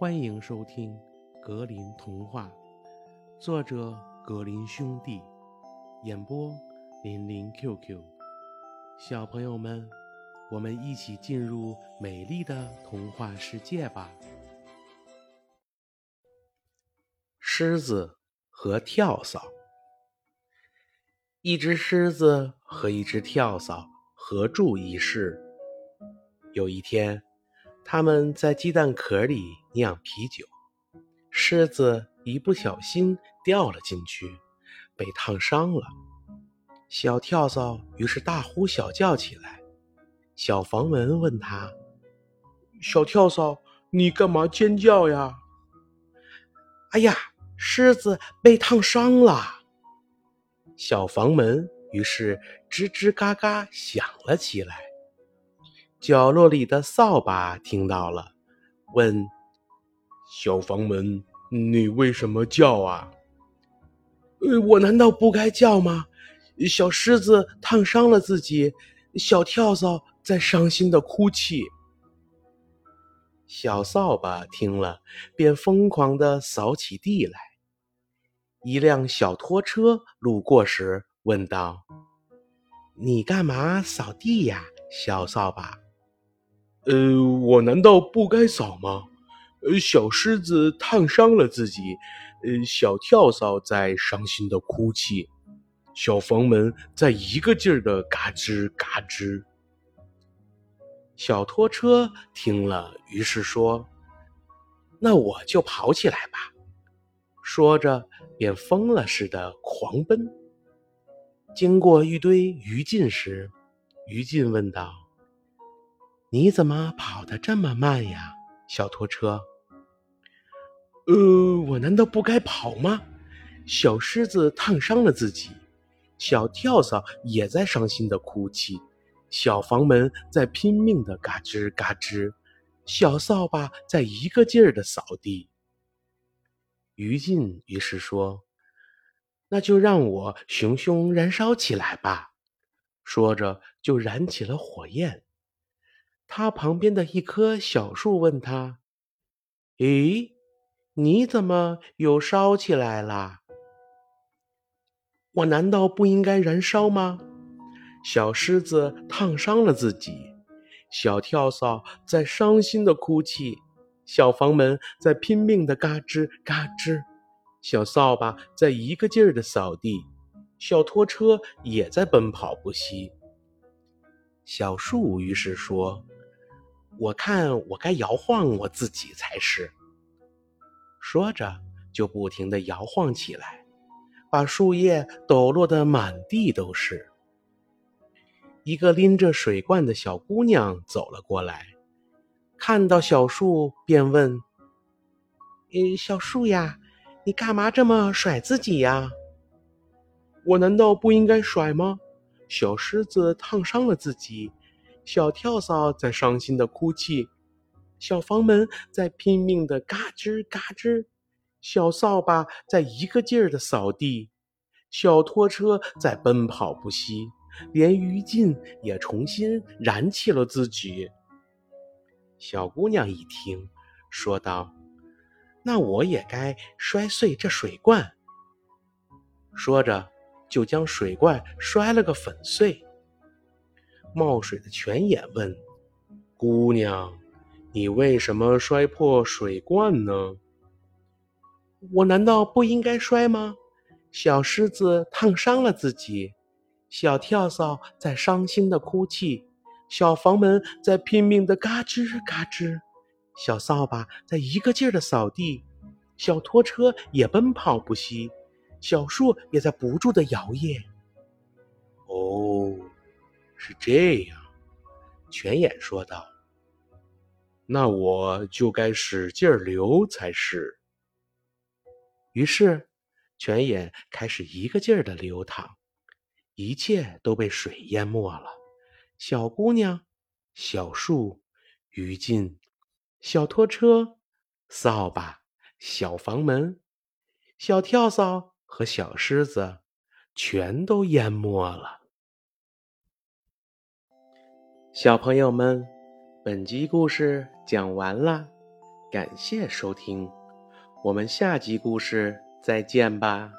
欢迎收听《格林童话》，作者格林兄弟，演播林林 QQ。小朋友们，我们一起进入美丽的童话世界吧！狮子和跳蚤。一只狮子和一只跳蚤合住一室。有一天，他们在鸡蛋壳里酿啤酒，狮子一不小心掉了进去，被烫伤了。小跳蚤于是大呼小叫起来。小房门问他：“小跳蚤，你干嘛尖叫呀？”“哎呀，狮子被烫伤了。”小房门于是吱吱嘎嘎响了起来。角落里的扫把听到了，问：“小房门，你为什么叫啊？”“，我难道不该叫吗？”小狮子烫伤了自己，小跳蚤在伤心的哭泣。小扫把听了，便疯狂地扫起地来。一辆小拖车路过时，问道：“你干嘛扫地呀，小扫把？”呃，我难道不该扫吗？呃，小狮子烫伤了自己，呃，小跳蚤在伤心的哭泣，小房门在一个劲儿的嘎吱嘎吱。小拖车听了，于是说：“那我就跑起来吧。”说着，便疯了似的狂奔。经过一堆鱼烬时，鱼烬问道。你怎么跑得这么慢呀，小拖车？呃，我难道不该跑吗？小狮子烫伤了自己，小跳蚤也在伤心的哭泣，小房门在拼命的嘎吱嘎吱，小扫把在一个劲儿的扫地。于禁于是说：“那就让我熊熊燃烧起来吧。”说着就燃起了火焰。他旁边的一棵小树问他：“咦，你怎么又烧起来了？我难道不应该燃烧吗？”小狮子烫伤了自己，小跳蚤在伤心的哭泣，小房门在拼命的嘎吱嘎吱，小扫把在一个劲儿的扫地，小拖车也在奔跑不息。小树于是说。我看我该摇晃我自己才是。说着，就不停地摇晃起来，把树叶抖落得满地都是。一个拎着水罐的小姑娘走了过来，看到小树，便问：“呃，小树呀，你干嘛这么甩自己呀？”“我难道不应该甩吗？”小狮子烫伤了自己。小跳蚤在伤心的哭泣，小房门在拼命的嘎吱嘎吱，小扫把在一个劲儿的扫地，小拖车在奔跑不息，连于禁也重新燃起了自己。小姑娘一听，说道：“那我也该摔碎这水罐。”说着，就将水罐摔了个粉碎。冒水的泉眼问：“姑娘，你为什么摔破水罐呢？”“我难道不应该摔吗？”小狮子烫伤了自己，小跳蚤在伤心的哭泣，小房门在拼命的嘎吱嘎吱，小扫把在一个劲儿的扫地，小拖车也奔跑不息，小树也在不住的摇曳。是这样，泉眼说道：“那我就该使劲流才是。”于是，泉眼开始一个劲儿的流淌，一切都被水淹没了。小姑娘、小树、鱼进、小拖车、扫把、小房门、小跳蚤和小狮子，全都淹没了。小朋友们，本集故事讲完了，感谢收听，我们下集故事再见吧。